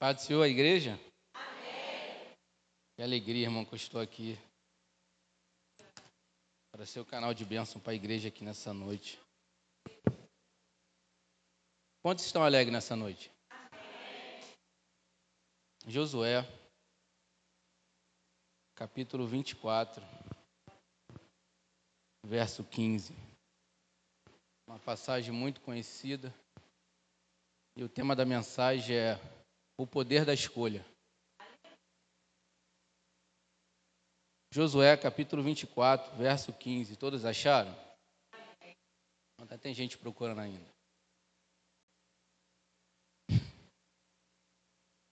Pai do Senhor, a igreja? Amém. Que alegria, irmão, que eu estou aqui. Para ser o canal de bênção para a igreja aqui nessa noite. Quantos estão alegres nessa noite? Amém. Josué, capítulo 24, verso 15. Uma passagem muito conhecida. E o tema da mensagem é o poder da escolha. Josué capítulo 24, verso 15. Todos acharam? Ainda tem gente procurando ainda.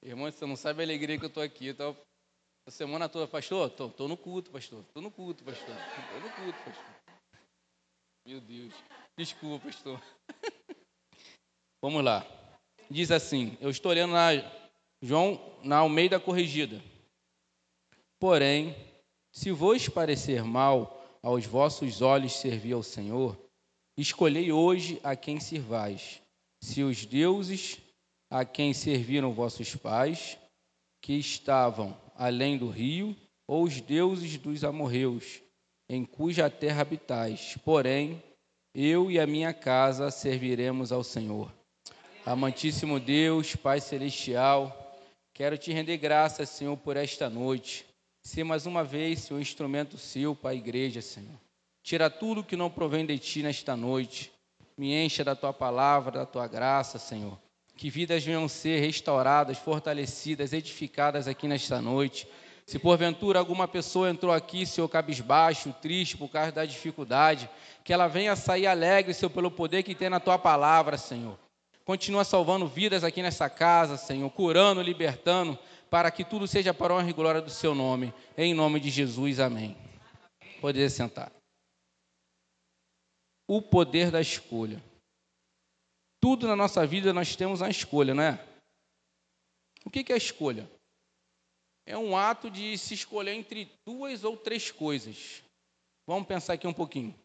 Irmão, você não sabe a alegria que eu estou aqui. Então, a semana toda, pastor, estou no culto, pastor. Estou no culto, pastor. Estou no culto, pastor. Meu Deus. Desculpa, pastor. Vamos lá. Diz assim, eu estou olhando na João na Almeida Corrigida. Porém, se vos parecer mal aos vossos olhos servir ao Senhor, escolhei hoje a quem sirvais. Se os deuses a quem serviram vossos pais, que estavam além do rio, ou os deuses dos amorreus, em cuja terra habitais. Porém, eu e a minha casa serviremos ao Senhor. Amantíssimo Deus, Pai celestial, Quero te render graças, Senhor, por esta noite. Ser mais uma vez, Senhor, instrumento seu para a igreja, Senhor. Tira tudo que não provém de ti nesta noite. Me encha da tua palavra, da tua graça, Senhor. Que vidas venham ser restauradas, fortalecidas, edificadas aqui nesta noite. Se porventura alguma pessoa entrou aqui, Senhor, cabisbaixo, triste por causa da dificuldade, que ela venha sair alegre, Senhor, pelo poder que tem na tua palavra, Senhor. Continua salvando vidas aqui nessa casa, Senhor, curando, libertando, para que tudo seja para a honra e glória do seu nome. Em nome de Jesus, amém. Poder sentar. O poder da escolha. Tudo na nossa vida nós temos a escolha, não é? O que é a escolha? É um ato de se escolher entre duas ou três coisas. Vamos pensar aqui um pouquinho.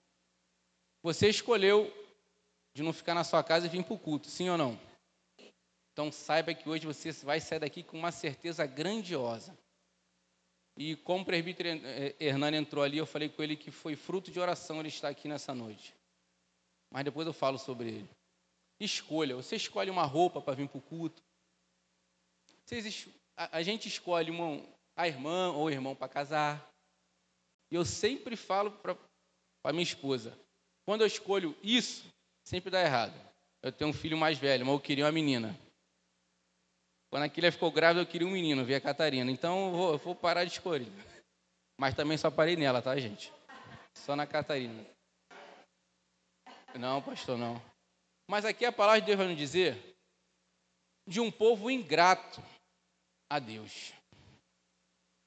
Você escolheu de não ficar na sua casa e vir para o culto, sim ou não? Então saiba que hoje você vai sair daqui com uma certeza grandiosa. E como o presbítero eh, Hernani entrou ali, eu falei com ele que foi fruto de oração ele estar aqui nessa noite. Mas depois eu falo sobre ele. Escolha. Você escolhe uma roupa para vir para o culto. Vocês, a, a gente escolhe uma, a irmã ou o irmão para casar. E eu sempre falo para minha esposa, quando eu escolho isso, sempre dá errado. Eu tenho um filho mais velho, mas eu queria uma menina. Quando a Kília ficou grávida, eu queria um menino, vi a Catarina. Então eu vou, eu vou parar de escolher. Mas também só parei nela, tá, gente? Só na Catarina. Não, pastor, não. Mas aqui a palavra de Deus vai nos dizer de um povo ingrato a Deus.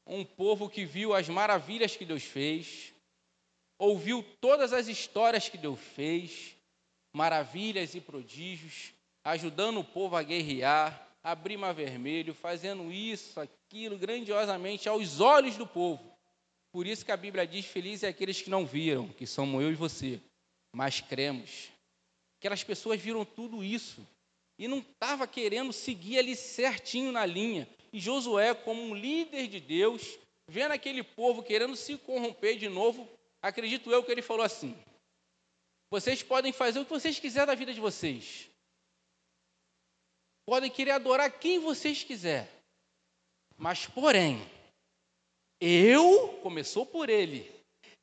Um povo que viu as maravilhas que Deus fez, ouviu todas as histórias que Deus fez, maravilhas e prodígios, ajudando o povo a guerrear, abrir mar vermelho, fazendo isso, aquilo grandiosamente aos olhos do povo. Por isso que a Bíblia diz: Felizes é aqueles que não viram, que somos eu e você, mas cremos. Aquelas pessoas viram tudo isso e não estava querendo seguir ali certinho na linha. E Josué, como um líder de Deus, vendo aquele povo querendo se corromper de novo, acredito eu que ele falou assim: vocês podem fazer o que vocês quiserem da vida de vocês. Podem querer adorar quem vocês quiserem. Mas, porém, eu, começou por ele,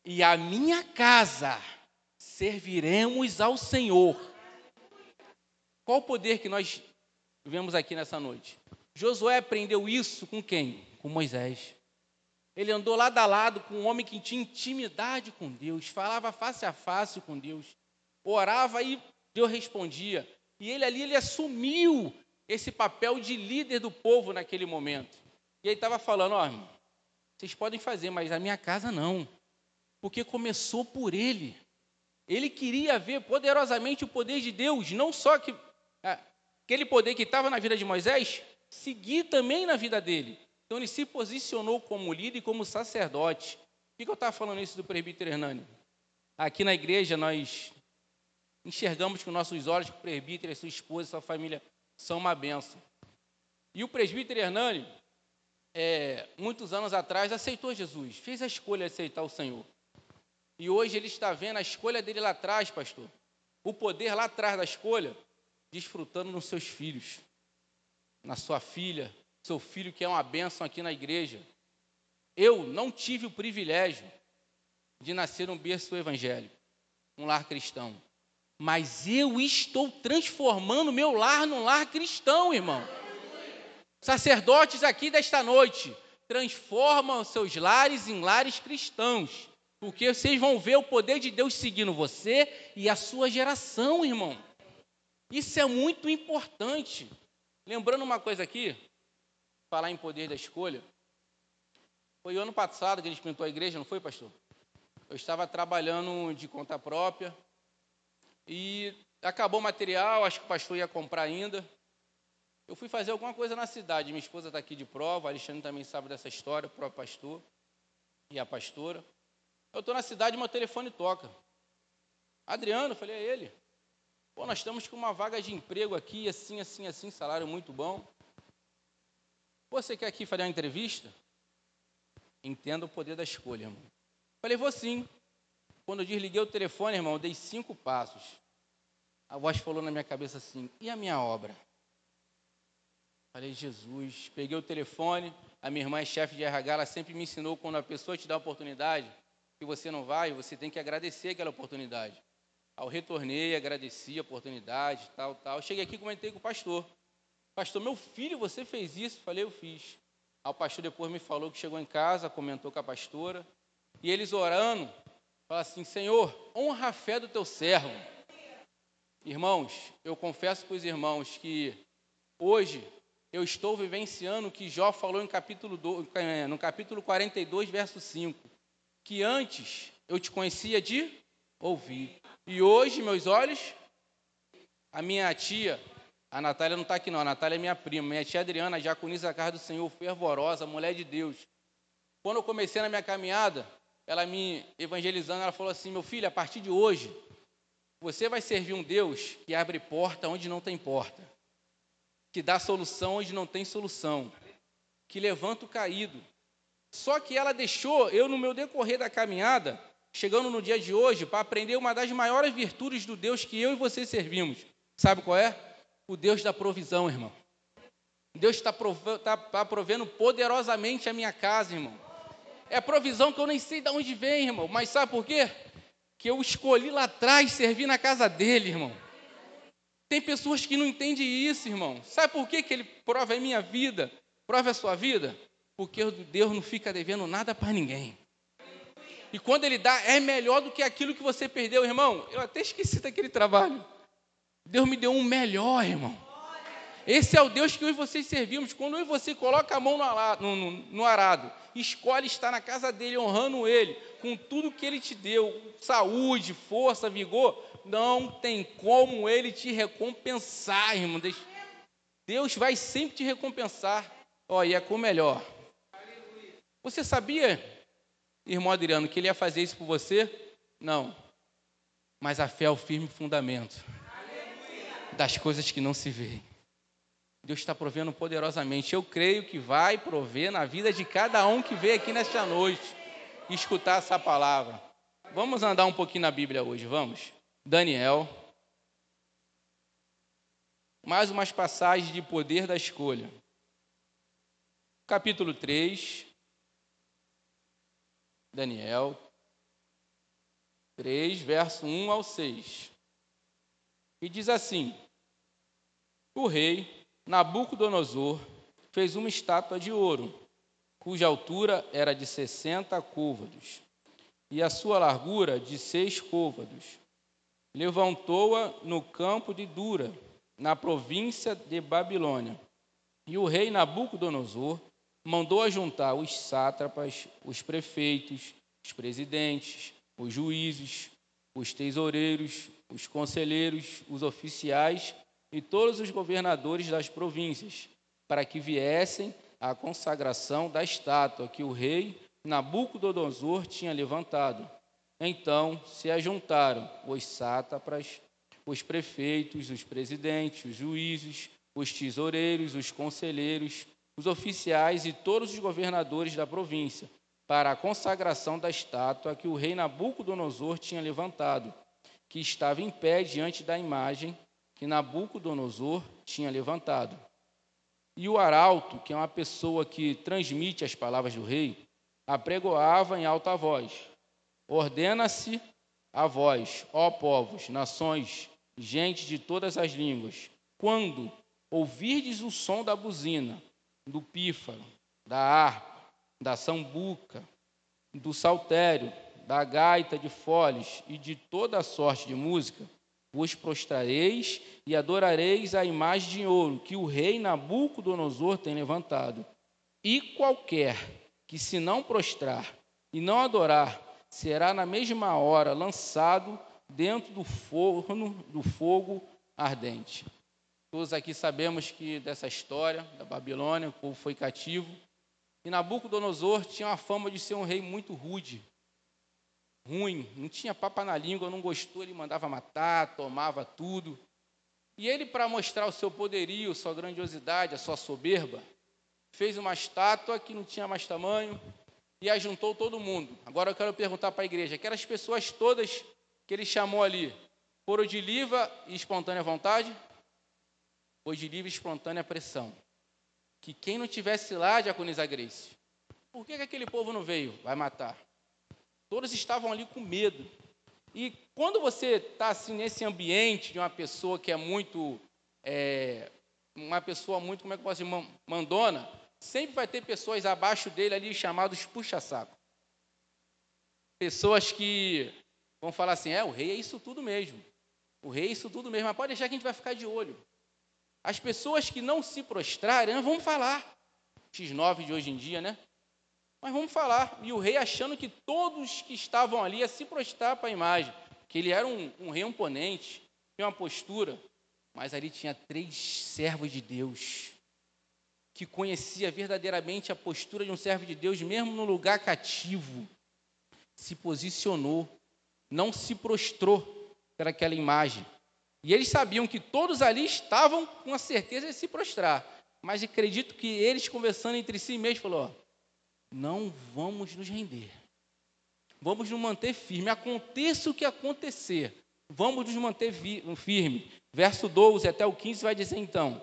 e a minha casa serviremos ao Senhor. Qual o poder que nós vemos aqui nessa noite? Josué aprendeu isso com quem? Com Moisés. Ele andou lado a lado com um homem que tinha intimidade com Deus, falava face a face com Deus, orava e Deus respondia. E ele ali ele assumiu esse papel de líder do povo naquele momento. E ele estava falando, ó, vocês podem fazer, mas a minha casa não. Porque começou por ele. Ele queria ver poderosamente o poder de Deus, não só que é, aquele poder que estava na vida de Moisés, seguir também na vida dele. Então ele se posicionou como líder e como sacerdote. Por que eu estava falando isso do presbítero Hernani? Aqui na igreja nós enxergamos com nossos olhos que o presbítero, a sua esposa, sua família são uma benção. E o presbítero Hernani, é, muitos anos atrás, aceitou Jesus, fez a escolha de aceitar o Senhor. E hoje ele está vendo a escolha dele lá atrás, pastor. O poder lá atrás da escolha, desfrutando nos seus filhos, na sua filha, seu filho que é uma bênção aqui na igreja. Eu não tive o privilégio de nascer num berço evangélico, um lar cristão. Mas eu estou transformando meu lar num lar cristão, irmão. Sacerdotes aqui desta noite, transformam seus lares em lares cristãos. Porque vocês vão ver o poder de Deus seguindo você e a sua geração, irmão. Isso é muito importante. Lembrando uma coisa aqui, falar em poder da escolha. Foi ano passado que a gente pintou a igreja, não foi, pastor? Eu estava trabalhando de conta própria e acabou o material, acho que o pastor ia comprar ainda. Eu fui fazer alguma coisa na cidade, minha esposa está aqui de prova, a Alexandre também sabe dessa história, o próprio pastor e a pastora. Eu estou na cidade, meu telefone toca. Adriano, falei, é ele. Pô, nós estamos com uma vaga de emprego aqui, assim, assim, assim, salário muito bom. Pô, você quer aqui fazer uma entrevista? Entenda o poder da escolha, irmão. Falei, vou sim. Quando eu desliguei o telefone, irmão, eu dei cinco passos. A voz falou na minha cabeça assim: e a minha obra? Falei, Jesus. Peguei o telefone. A minha irmã é chefe de RH, ela sempre me ensinou quando a pessoa te dá a oportunidade, que você não vai, você tem que agradecer aquela oportunidade. Ao retornei, agradeci a oportunidade, tal, tal. Cheguei aqui e comentei com o pastor. Pastor, meu filho, você fez isso? Falei, eu fiz. Aí o pastor depois me falou que chegou em casa, comentou com a pastora. E eles orando, fala assim: Senhor, honra a fé do teu servo. Irmãos, eu confesso para os irmãos que hoje eu estou vivenciando o que Jó falou em capítulo é, no capítulo 42, verso 5. Que antes eu te conhecia de ouvir. E hoje, meus olhos, a minha tia, a Natália não está aqui não, a Natália é minha prima, minha tia Adriana, diaconisa da casa do Senhor, fervorosa, mulher de Deus. Quando eu comecei na minha caminhada, ela me evangelizando, ela falou assim: meu filho, a partir de hoje, você vai servir um Deus que abre porta onde não tem porta, que dá solução onde não tem solução, que levanta o caído. Só que ela deixou eu, no meu decorrer da caminhada, chegando no dia de hoje, para aprender uma das maiores virtudes do Deus que eu e você servimos. Sabe qual é? O Deus da provisão, irmão. Deus está tá, tá provendo poderosamente a minha casa, irmão. É provisão que eu nem sei de onde vem, irmão. Mas sabe por quê? Que eu escolhi lá atrás servir na casa dele, irmão. Tem pessoas que não entendem isso, irmão. Sabe por quê que ele prova a minha vida? Prova a sua vida? Porque Deus não fica devendo nada para ninguém. E quando ele dá, é melhor do que aquilo que você perdeu, irmão. Eu até esqueci daquele trabalho. Deus me deu um melhor, irmão. Esse é o Deus que eu e vocês servimos. Quando eu e você coloca a mão no, no, no arado, escolhe estar na casa dele, honrando ele, com tudo que ele te deu, saúde, força, vigor, não tem como ele te recompensar, irmão. Deus vai sempre te recompensar. Ó, e é com o melhor. Você sabia, irmão Adriano, que ele ia fazer isso por você? Não. Mas a fé é o firme fundamento das coisas que não se veem. Deus está provendo poderosamente. Eu creio que vai prover na vida de cada um que veio aqui nesta noite escutar essa palavra. Vamos andar um pouquinho na Bíblia hoje, vamos? Daniel. Mais umas passagens de poder da escolha. Capítulo 3. Daniel 3, verso 1 ao 6. E diz assim: O rei Nabucodonosor fez uma estátua de ouro, cuja altura era de 60 côvados e a sua largura de seis côvados. Levantou-a no campo de Dura, na província de Babilônia. E o rei Nabucodonosor mandou ajuntar os sátrapas, os prefeitos, os presidentes, os juízes, os tesoureiros, os conselheiros, os oficiais e todos os governadores das províncias, para que viessem à consagração da estátua que o rei Nabucodonosor tinha levantado. Então se ajuntaram os sátrapas, os prefeitos, os presidentes, os juízes, os tesoureiros, os conselheiros, os oficiais e todos os governadores da província, para a consagração da estátua que o rei Nabucodonosor tinha levantado, que estava em pé diante da imagem que Nabucodonosor tinha levantado. E o arauto, que é uma pessoa que transmite as palavras do rei, apregoava em alta voz: Ordena-se a vós, ó povos, nações, gente de todas as línguas, quando ouvirdes o som da buzina, do pífaro, da harpa, da sambuca, do saltério, da gaita de foles e de toda sorte de música, vos prostrareis e adorareis a imagem de ouro que o rei Nabucodonosor tem levantado. E qualquer que se não prostrar e não adorar, será na mesma hora lançado dentro do forno do fogo ardente. Todos aqui sabemos que dessa história da Babilônia, o povo foi cativo. E Nabucodonosor tinha a fama de ser um rei muito rude, ruim, não tinha papa na língua, não gostou, ele mandava matar, tomava tudo. E ele, para mostrar o seu poderio, sua grandiosidade, a sua soberba, fez uma estátua que não tinha mais tamanho e ajuntou todo mundo. Agora eu quero perguntar para a igreja: aquelas pessoas todas que ele chamou ali, foram de livre e espontânea vontade? Foi de livre e espontânea pressão. Que quem não tivesse lá, diaconisa Grace, por que, que aquele povo não veio? Vai matar. Todos estavam ali com medo. E quando você está assim nesse ambiente de uma pessoa que é muito, é, uma pessoa muito, como é que eu posso dizer, mandona, sempre vai ter pessoas abaixo dele ali chamados puxa-saco. Pessoas que vão falar assim, é, o rei é isso tudo mesmo. O rei é isso tudo mesmo, mas pode deixar que a gente vai ficar de olho. As pessoas que não se prostrarem, vamos falar. X9 de hoje em dia, né? Mas vamos falar. E o rei achando que todos que estavam ali ia se prostrar para a imagem, que ele era um, um rei imponente, tinha uma postura. Mas ali tinha três servos de Deus, que conhecia verdadeiramente a postura de um servo de Deus, mesmo no lugar cativo. Se posicionou, não se prostrou para aquela imagem. E eles sabiam que todos ali estavam com a certeza de se prostrar. Mas acredito que eles conversando entre si mesmos, falou: não vamos nos render. Vamos nos manter firme. Aconteça o que acontecer, vamos nos manter firme. Verso 12 até o 15 vai dizer então: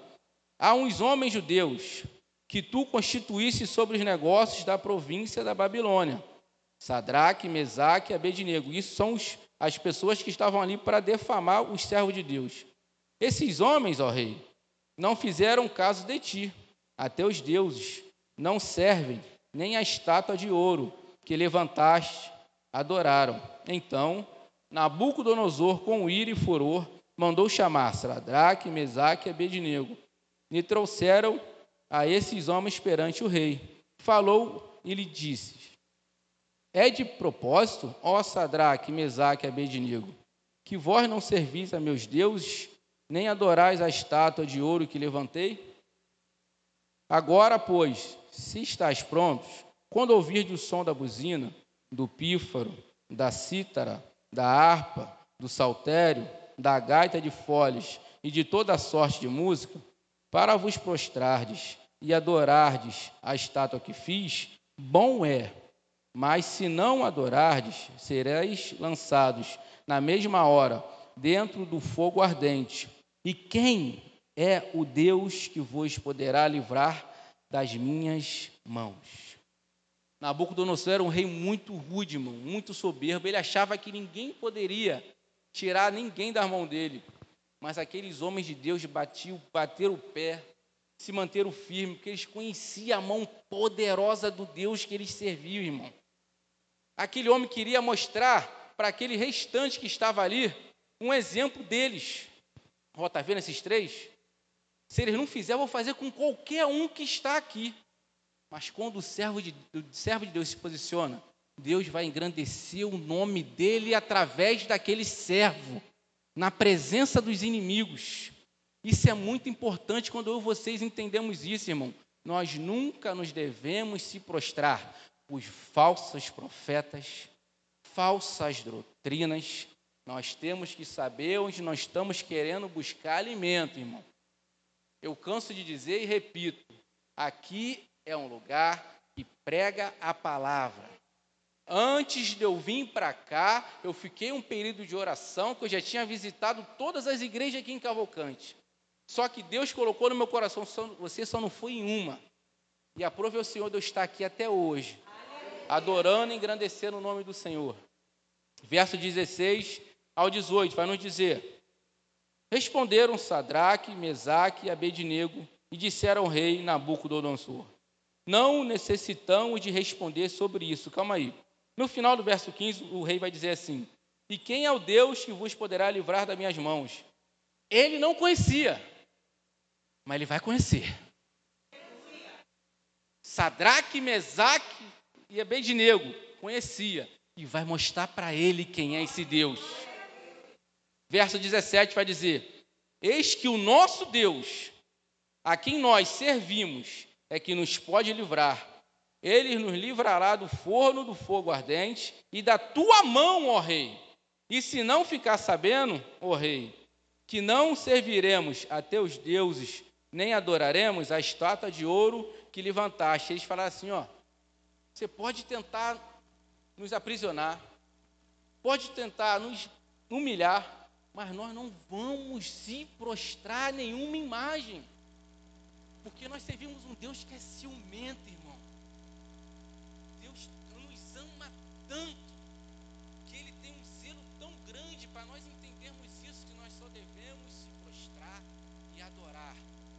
Há uns homens judeus que tu constituísse sobre os negócios da província da Babilônia. Sadraque, Mesaque e Abednego. Isso são os, as pessoas que estavam ali para defamar os servos de Deus. Esses homens, ó rei, não fizeram caso de ti. Até os deuses não servem nem a estátua de ouro que levantaste adoraram. Então, Nabucodonosor, com ira e furor, mandou chamar Sadraque, Mesaque e Abednego. E trouxeram a esses homens perante o rei. Falou e lhe disse: É de propósito, ó Sadraque, Mesaque e Abednego, que vós não servis a meus deuses, nem adorais a estátua de ouro que levantei? Agora, pois, se estás prontos, quando ouvirdes o som da buzina, do pífaro, da cítara, da harpa, do saltério, da gaita de foles e de toda sorte de música, para vos prostrardes e adorardes a estátua que fiz, bom é. Mas se não adorardes, sereis lançados na mesma hora dentro do fogo ardente. E quem é o Deus que vos poderá livrar das minhas mãos. Nabucodonosor era um rei muito rude, irmão, muito soberbo. Ele achava que ninguém poderia tirar ninguém da mão dele. Mas aqueles homens de Deus batiam, bateram o pé, se manteram firmes, porque eles conheciam a mão poderosa do Deus que eles serviam, irmão. Aquele homem queria mostrar para aquele restante que estava ali um exemplo deles. Ó, oh, tá vendo esses três? Se eles não fizerem, eu vou fazer com qualquer um que está aqui. Mas quando o servo de, o servo de Deus se posiciona, Deus vai engrandecer o nome dele através daquele servo, na presença dos inimigos. Isso é muito importante quando eu e vocês entendemos isso, irmão. Nós nunca nos devemos se prostrar os falsos profetas, falsas doutrinas. Nós temos que saber onde nós estamos querendo buscar alimento, irmão. Eu canso de dizer e repito: aqui é um lugar que prega a palavra. Antes de eu vir para cá, eu fiquei um período de oração, que eu já tinha visitado todas as igrejas aqui em Cavalcante. Só que Deus colocou no meu coração, você só não foi em uma. E aprove ao Senhor de eu estar aqui até hoje, adorando e engrandecendo o nome do Senhor. Verso 16 ao 18, vai nos dizer: Responderam Sadraque, Mesaque e Abednego e disseram ao rei Nabucodonosor: Não necessitamos de responder sobre isso. Calma aí. No final do verso 15, o rei vai dizer assim: E quem é o Deus que vos poderá livrar das minhas mãos? Ele não conhecia, mas ele vai conhecer. Sadraque, Mesaque e Abednego conhecia e vai mostrar para ele quem é esse Deus. Verso 17 vai dizer: Eis que o nosso Deus, a quem nós servimos, é que nos pode livrar. Ele nos livrará do forno do fogo ardente e da tua mão, ó rei. E se não ficar sabendo, ó rei, que não serviremos a teus deuses, nem adoraremos a estátua de ouro que levantaste. Eles falaram assim: ó, você pode tentar nos aprisionar, pode tentar nos humilhar, mas nós não vamos se prostrar a nenhuma imagem, porque nós servimos um Deus que é ciumento, irmão. Deus nos ama tanto que Ele tem um zelo tão grande para nós entendermos isso que nós só devemos se prostrar e adorar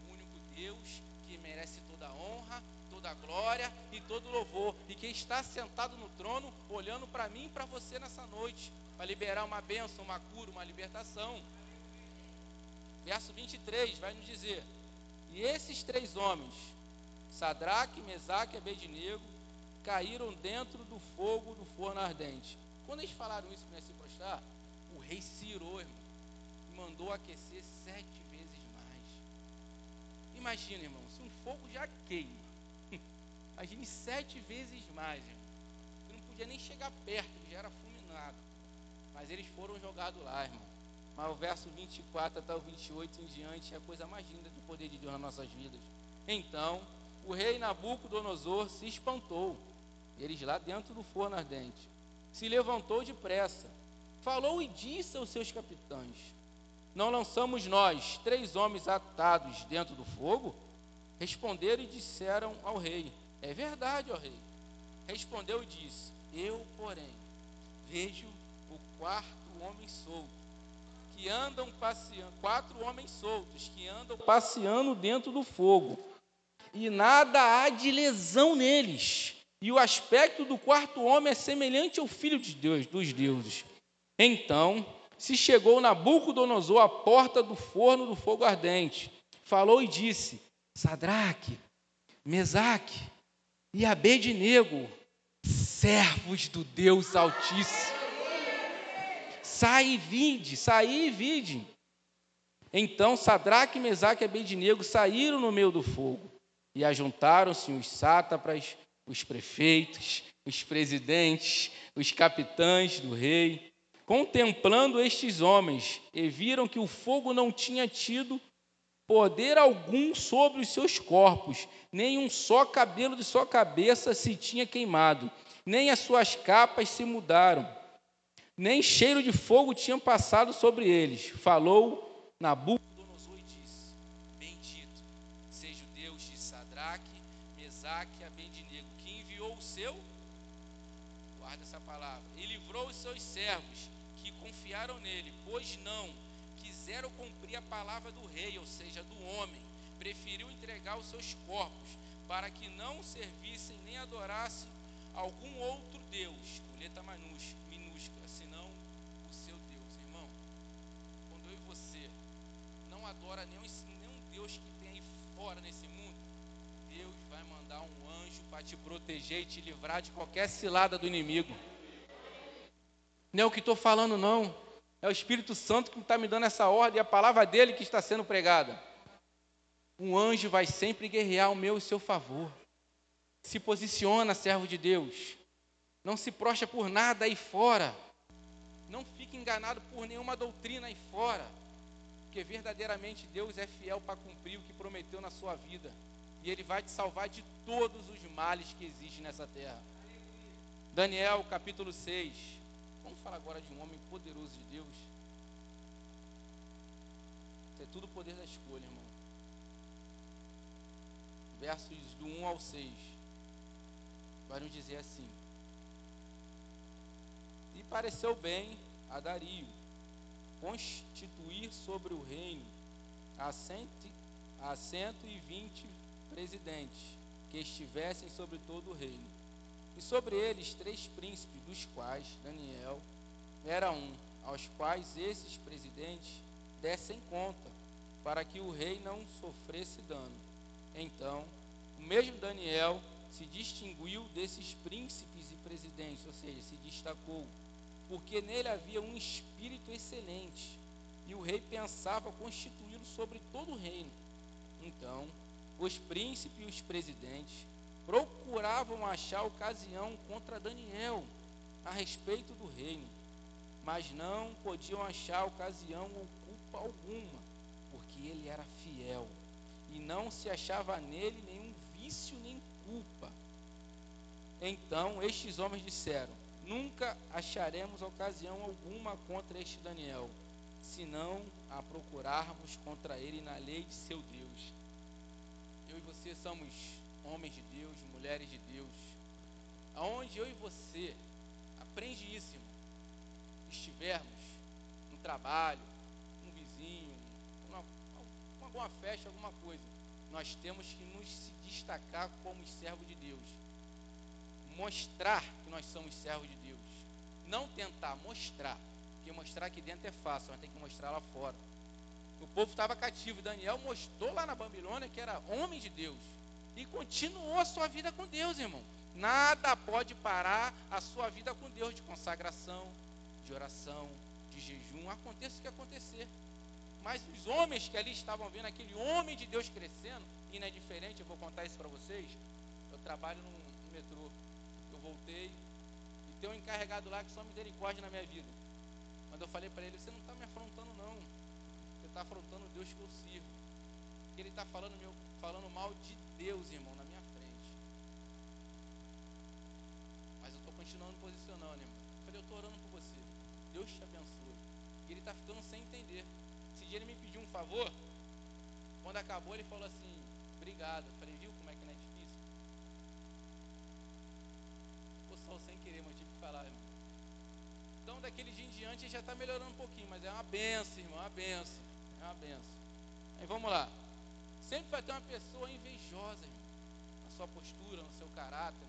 o único Deus que merece toda a honra, toda a glória e todo o louvor, e que está sentado no trono, olhando para mim e para você nessa noite, para liberar uma bênção, uma cura, uma libertação. Verso 23 vai nos dizer: E esses três homens, Sadraque, Mesaque e Abednego, caíram dentro do fogo do forno ardente. Quando eles falaram isso para se prostrar, o rei se irou, irmão, e mandou aquecer sete vezes mais. Imagina, irmão, se um fogo já queima, Imagine sete vezes mais, irmão. Eu não podia nem chegar perto, já era fulminado. Mas eles foram jogados lá, irmão. Mas o verso 24 até o 28 em diante é a coisa mais linda do poder de Deus nas nossas vidas. Então, o rei Nabucodonosor se espantou. Eles lá dentro do forno ardente. Se levantou depressa. Falou e disse aos seus capitães: Não lançamos nós três homens atados dentro do fogo? Responderam e disseram ao rei: é verdade, ó rei. Respondeu e disse: Eu, porém, vejo quarto homem solto, que andam passeando, quatro homens soltos que andam passeando dentro do fogo, e nada há de lesão neles. E o aspecto do quarto homem é semelhante ao filho de Deus, dos deuses. Então se chegou Nabucodonosor à porta do forno do fogo ardente, falou e disse: Sadraque, Mesaque e Abednego, servos do Deus Altíssimo. Sai e vinde, saí e vinde. Então Sadraque, Mesaque e Abednego saíram no meio do fogo e ajuntaram-se os sátrapas, os prefeitos, os presidentes, os capitães do rei, contemplando estes homens, e viram que o fogo não tinha tido poder algum sobre os seus corpos, nem um só cabelo de sua cabeça se tinha queimado, nem as suas capas se mudaram, nem cheiro de fogo tinha passado sobre eles. Falou Nabucodonosor e disse: Bendito seja o Deus de Sadraque, Mesaque e Abednego, que enviou o seu, guarda essa palavra, e livrou os seus servos que confiaram nele, pois não quiseram cumprir a palavra do rei, ou seja, do homem, preferiu entregar os seus corpos para que não servissem nem adorassem algum outro Deus, com letra minúscula, senão o seu Deus. Irmão, quando eu e você não adora nenhum, nenhum Deus que tem aí fora nesse mundo, Deus vai mandar um anjo para te proteger e te livrar de qualquer cilada do inimigo. Não é o que estou falando, não. É o Espírito Santo que está me dando essa ordem, e a palavra dele que está sendo pregada. Um anjo vai sempre guerrear o meu e seu favor. Se posiciona, servo de Deus. Não se prostra por nada aí fora. Não fique enganado por nenhuma doutrina aí fora. Porque verdadeiramente Deus é fiel para cumprir o que prometeu na sua vida, e Ele vai te salvar de todos os males que existem nessa terra. Daniel capítulo 6. Vamos falar agora de um homem poderoso de Deus. Isso é tudo o poder da escolha, irmão. Versos do 1 ao 6. Vai nos dizer assim: E pareceu bem a Dario constituir sobre o reino a cento e vinte presidentes que estivessem sobre todo o reino. E sobre eles três príncipes, dos quais Daniel era um, aos quais esses presidentes dessem conta, para que o rei não sofresse dano. Então, o mesmo Daniel se distinguiu desses príncipes e presidentes, ou seja, se destacou porque nele havia um espírito excelente, e o rei pensava constituí-lo sobre todo o reino. Então, os príncipes e os presidentes procuravam achar ocasião contra Daniel a respeito do reino, mas não podiam achar ocasião ou culpa alguma, porque ele era fiel e não se achava nele nenhum vício nem culpa. Então estes homens disseram: nunca acharemos ocasião alguma contra este Daniel, senão a procurarmos contra ele na lei de seu Deus. Eu e você somos homens de Deus, mulheres de Deus. Aonde eu e você aprende isso, estivermos no trabalho, um vizinho, uma, alguma festa, alguma coisa, nós temos que nos destacar como servos de Deus mostrar que nós somos servos de Deus. Não tentar mostrar, porque mostrar aqui dentro é fácil, mas tem que mostrar lá fora. O povo estava cativo. Daniel mostrou lá na Babilônia que era homem de Deus. E continuou a sua vida com Deus, irmão. Nada pode parar a sua vida com Deus de consagração, de oração, de jejum. Aconteça o que acontecer. Mas os homens que ali estavam vendo aquele homem de Deus crescendo, e não é diferente, eu vou contar isso para vocês. Eu trabalho no, no metrô voltei e tem um encarregado lá que só misericórdia na minha vida. Quando eu falei para ele, você não está me afrontando não. Você está afrontando o Deus que eu sirvo. Porque ele está falando, meu, falando mal de Deus, irmão, na minha frente. Mas eu estou continuando posicionando, irmão. Eu falei, eu estou orando por você. Deus te abençoe. E ele está ficando sem entender. Esse dia ele me pediu um favor. Quando acabou, ele falou assim, obrigado. Eu falei, viu como é que não é sem querer, mas tive que falar, irmão. Então, daquele dia em diante, já está melhorando um pouquinho, mas é uma benção, irmão, é uma benção. É uma benção. Aí vamos lá. Sempre vai ter uma pessoa invejosa, irmão, na sua postura, no seu caráter,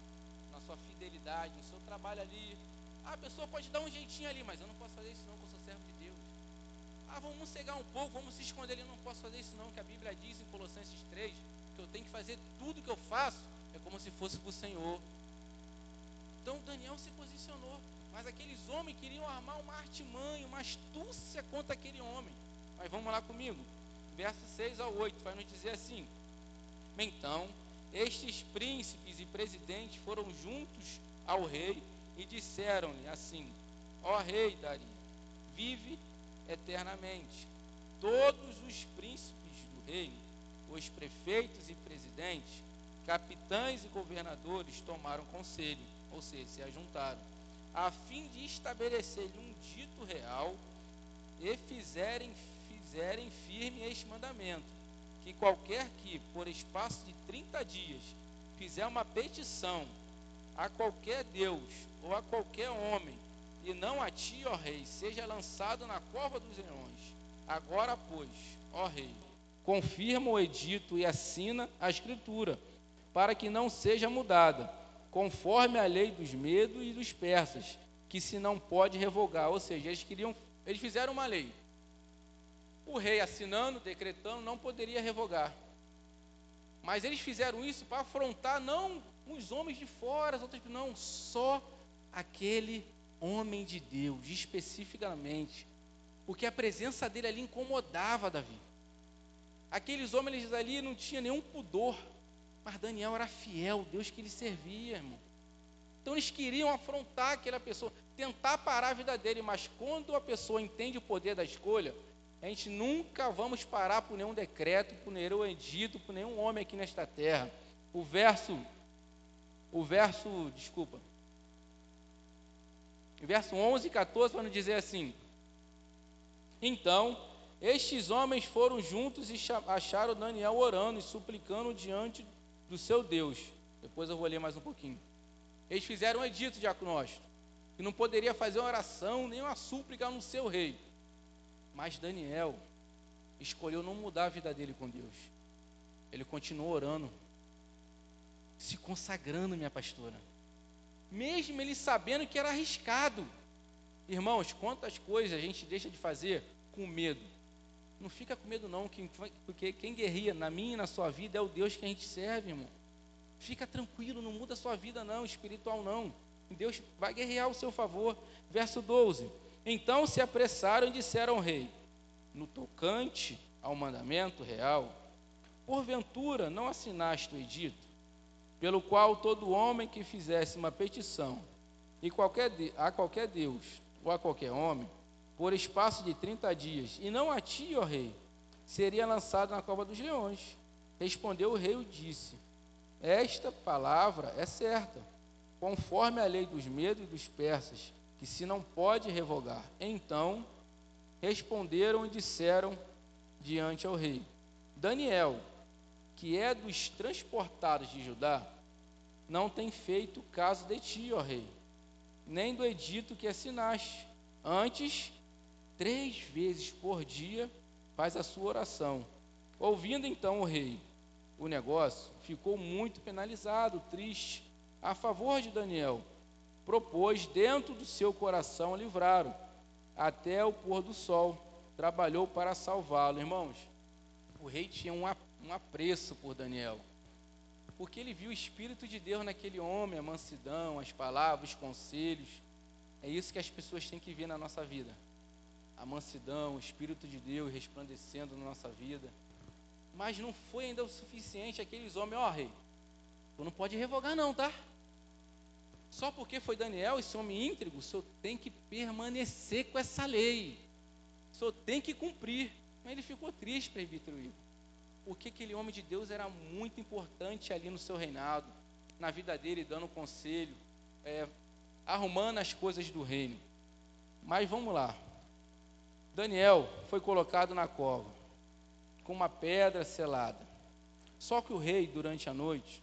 na sua fidelidade, no seu trabalho ali. Ah, a pessoa pode dar um jeitinho ali, mas eu não posso fazer isso não, porque eu sou servo de Deus. Ah, vamos cegar um pouco, vamos se esconder ali, eu não posso fazer isso não, que a Bíblia diz em Colossenses 3, que eu tenho que fazer tudo que eu faço, é como se fosse para o Senhor. Então Daniel se posicionou. Mas aqueles homens queriam armar uma artimanha, uma astúcia contra aquele homem. Mas vamos lá comigo. Verso 6 ao 8 vai nos dizer assim: Então, estes príncipes e presidentes foram juntos ao rei e disseram-lhe assim: Ó rei Dari, vive eternamente. Todos os príncipes do reino, os prefeitos e presidentes, capitães e governadores tomaram conselho ou seja, se ajuntaram, a fim de estabelecer-lhe um dito real e fizerem, fizerem firme este mandamento, que qualquer que, por espaço de 30 dias, fizer uma petição a qualquer Deus ou a qualquer homem, e não a ti, ó rei, seja lançado na cova dos leões. Agora, pois, ó rei, confirma o edito e assina a escritura, para que não seja mudada conforme a lei dos medos e dos persas, que se não pode revogar. Ou seja, eles queriam, eles fizeram uma lei. O rei assinando, decretando, não poderia revogar. Mas eles fizeram isso para afrontar não os homens de fora, as outras, não, só aquele homem de Deus, especificamente. Porque a presença dele ali incomodava Davi. Aqueles homens ali não tinham nenhum pudor mas Daniel era fiel, Deus que ele servia, irmão. Então eles queriam afrontar aquela pessoa, tentar parar a vida dele, mas quando a pessoa entende o poder da escolha, A gente nunca vamos parar por nenhum decreto, por nenhum edito, por nenhum homem aqui nesta terra. O verso, o verso, desculpa, o verso 11 e 14 vai nos dizer assim: Então, estes homens foram juntos e acharam Daniel orando e suplicando diante do seu Deus. Depois eu vou ler mais um pouquinho. Eles fizeram um edito diagnóstico, que não poderia fazer uma oração nem uma súplica no seu rei. Mas Daniel escolheu não mudar a vida dele com Deus. Ele continuou orando, se consagrando, minha pastora. Mesmo ele sabendo que era arriscado. Irmãos, quantas coisas a gente deixa de fazer com medo. Não fica com medo não, porque quem guerria na minha e na sua vida é o Deus que a gente serve, irmão. Fica tranquilo, não muda a sua vida não, espiritual não. Deus vai guerrear ao seu favor. Verso 12. Então se apressaram e disseram ao rei: No tocante ao mandamento real, porventura não assinaste o edito, pelo qual todo homem que fizesse uma petição e qualquer, a qualquer Deus ou a qualquer homem, por espaço de 30 dias, e não a ti, ó rei, seria lançado na cova dos leões. Respondeu o rei e disse: Esta palavra é certa, conforme a lei dos medos e dos persas, que se não pode revogar. Então responderam e disseram diante ao rei: Daniel, que é dos transportados de Judá, não tem feito caso de ti, ó rei, nem do edito que assinaste. Antes três vezes por dia faz a sua oração. Ouvindo então o rei o negócio, ficou muito penalizado, triste, a favor de Daniel. Propôs dentro do seu coração livrar-o até o pôr do sol. Trabalhou para salvá-lo. Irmãos, o rei tinha um apreço por Daniel, porque ele viu o Espírito de Deus naquele homem, a mansidão, as palavras, os conselhos. É isso que as pessoas têm que ver na nossa vida a mansidão, o Espírito de Deus resplandecendo na nossa vida. Mas não foi ainda o suficiente aqueles homens, ó oh, rei, tu não pode revogar não, tá? Só porque foi Daniel, esse homem íntegro, o senhor tem que permanecer com essa lei. O senhor tem que cumprir. Mas ele ficou triste, presbítero Igor. Porque aquele homem de Deus era muito importante ali no seu reinado, na vida dele, dando conselho, é, arrumando as coisas do reino. Mas vamos lá. Daniel foi colocado na cova, com uma pedra selada. Só que o rei, durante a noite,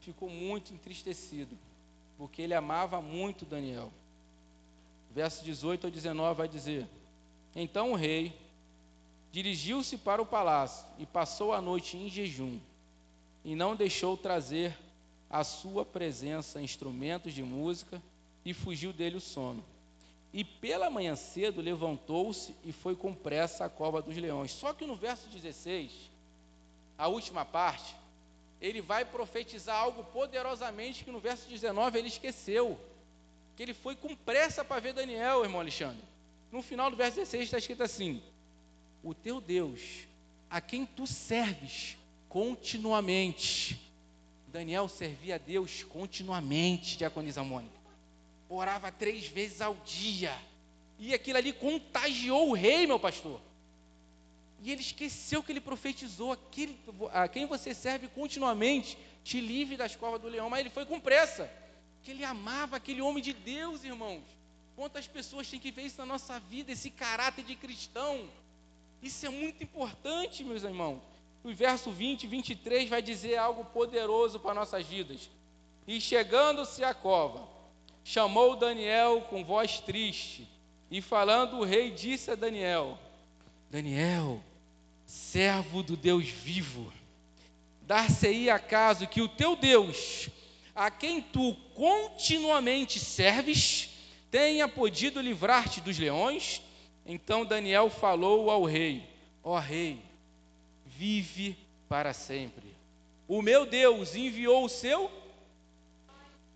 ficou muito entristecido, porque ele amava muito Daniel. Verso 18 ao 19 vai dizer: Então o rei dirigiu-se para o palácio e passou a noite em jejum, e não deixou trazer à sua presença instrumentos de música, e fugiu dele o sono. E pela manhã cedo levantou-se e foi com pressa à cova dos leões. Só que no verso 16, a última parte, ele vai profetizar algo poderosamente que no verso 19 ele esqueceu. Que ele foi com pressa para ver Daniel, irmão Alexandre. No final do verso 16 está escrito assim: O teu Deus, a quem tu serves continuamente. Daniel servia a Deus continuamente, diaconisa Mônica orava três vezes ao dia. E aquilo ali contagiou o rei, meu pastor. E ele esqueceu que ele profetizou: aquele, a quem você serve continuamente, te livre das covas do leão. Mas ele foi com pressa, que ele amava aquele homem de Deus, irmãos. Quantas pessoas têm que ver isso na nossa vida, esse caráter de cristão? Isso é muito importante, meus irmãos. O verso 20 e 23 vai dizer algo poderoso para nossas vidas. E chegando-se à cova, chamou Daniel com voz triste, e falando o rei disse a Daniel: Daniel, servo do Deus vivo, dar-se-ia acaso que o teu Deus, a quem tu continuamente serves, tenha podido livrar-te dos leões? Então Daniel falou ao rei: Ó oh, rei, vive para sempre. O meu Deus enviou o seu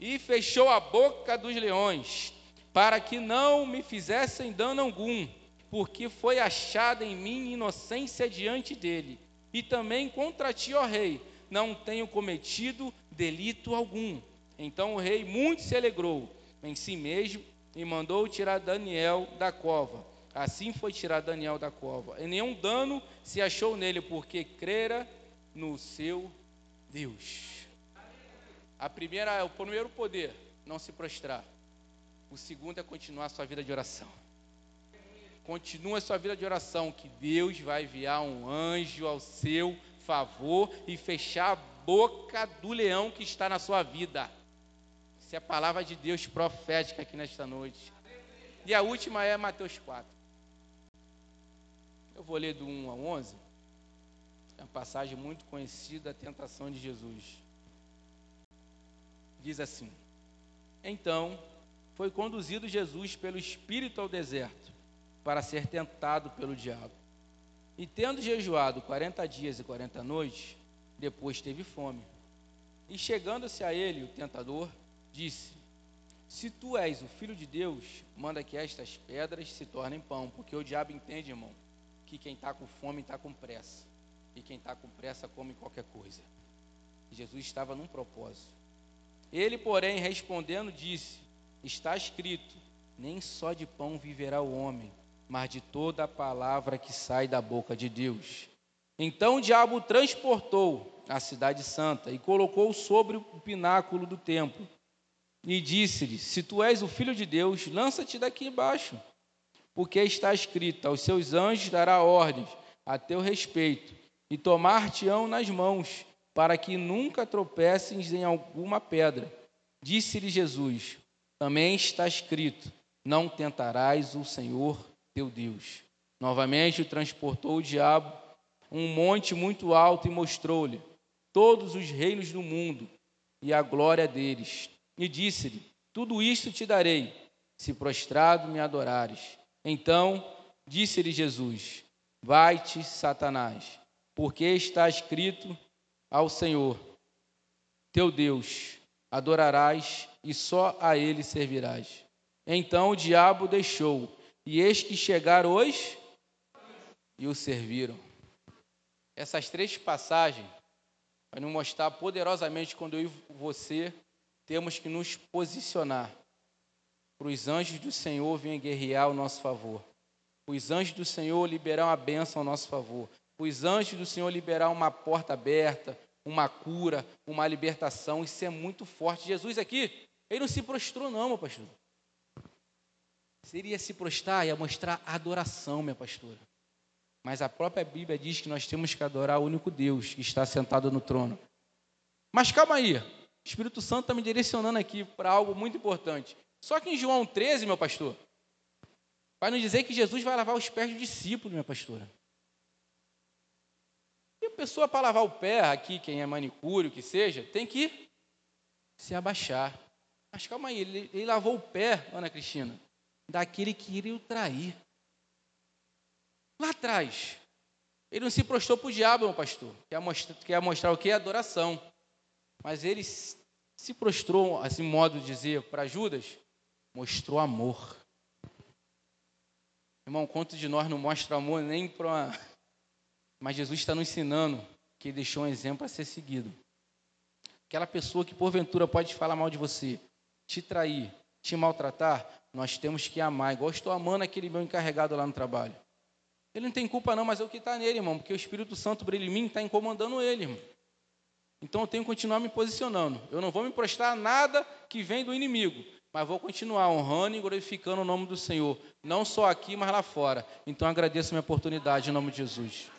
e fechou a boca dos leões, para que não me fizessem dano algum, porque foi achada em mim inocência diante dele. E também contra ti, ó rei, não tenho cometido delito algum. Então o rei muito se alegrou em si mesmo e mandou tirar Daniel da cova. Assim foi tirado Daniel da cova. E nenhum dano se achou nele, porque crera no seu Deus. A primeira, o primeiro poder, não se prostrar. O segundo é continuar a sua vida de oração. Continua a sua vida de oração, que Deus vai enviar um anjo ao seu favor e fechar a boca do leão que está na sua vida. Essa é a palavra de Deus profética aqui nesta noite. E a última é Mateus 4. Eu vou ler do 1 a 11. É uma passagem muito conhecida, a tentação de Jesus. Diz assim: Então foi conduzido Jesus pelo Espírito ao deserto para ser tentado pelo diabo. E tendo jejuado quarenta dias e quarenta noites, depois teve fome. E chegando-se a ele, o tentador, disse: Se tu és o filho de Deus, manda que estas pedras se tornem pão, porque o diabo entende, irmão, que quem está com fome está com pressa, e quem está com pressa come qualquer coisa. Jesus estava num propósito. Ele, porém, respondendo, disse: Está escrito: Nem só de pão viverá o homem, mas de toda a palavra que sai da boca de Deus. Então o diabo transportou a cidade santa e colocou sobre o pináculo do templo. E disse-lhe: Se tu és o filho de Deus, lança-te daqui embaixo, porque está escrito: Aos seus anjos dará ordens a teu respeito, e tomar-te-ão nas mãos, para que nunca tropeces em alguma pedra. Disse-lhe Jesus: Também está escrito: Não tentarás o Senhor teu Deus. Novamente o transportou o diabo um monte muito alto e mostrou-lhe todos os reinos do mundo e a glória deles. E disse-lhe: Tudo isto te darei, se prostrado me adorares. Então disse-lhe Jesus: Vai-te, Satanás, porque está escrito ao Senhor, teu Deus, adorarás e só a ele servirás. Então o diabo deixou e eis que chegaram hoje e o serviram. Essas três passagens vão nos mostrar poderosamente quando eu e você temos que nos posicionar para os anjos do Senhor virem guerrear ao nosso favor. Os anjos do Senhor liberar uma bênção ao nosso favor. Os anjos do Senhor liberar uma porta aberta, uma cura, uma libertação. Isso é muito forte. Jesus aqui, ele não se prostrou, não, meu pastor seria se prostrar e mostrar adoração, minha pastora. Mas a própria Bíblia diz que nós temos que adorar o único Deus que está sentado no trono. Mas calma aí, o Espírito Santo está me direcionando aqui para algo muito importante. Só que em João 13, meu pastor, vai nos dizer que Jesus vai lavar os pés do discípulo, minha pastora. Pessoa, para lavar o pé, aqui, quem é manicure, o que seja, tem que se abaixar. Mas calma aí, ele, ele lavou o pé, Ana Cristina, daquele que iria o trair. Lá atrás, ele não se prostrou para o diabo, meu pastor. Quer mostrar, quer mostrar o que? Adoração. Mas ele se prostrou, assim, modo de dizer, para Judas, mostrou amor. Irmão, quanto de nós não mostra amor nem para uma... Mas Jesus está nos ensinando que ele deixou um exemplo a ser seguido. Aquela pessoa que porventura pode falar mal de você, te trair, te maltratar, nós temos que amar, igual estou amando aquele meu encarregado lá no trabalho. Ele não tem culpa não, mas é o que está nele, irmão, porque o Espírito Santo brilha em mim está incomandando ele, irmão. Então eu tenho que continuar me posicionando. Eu não vou me prostrar a nada que vem do inimigo, mas vou continuar honrando e glorificando o nome do Senhor, não só aqui, mas lá fora. Então agradeço a minha oportunidade em nome de Jesus.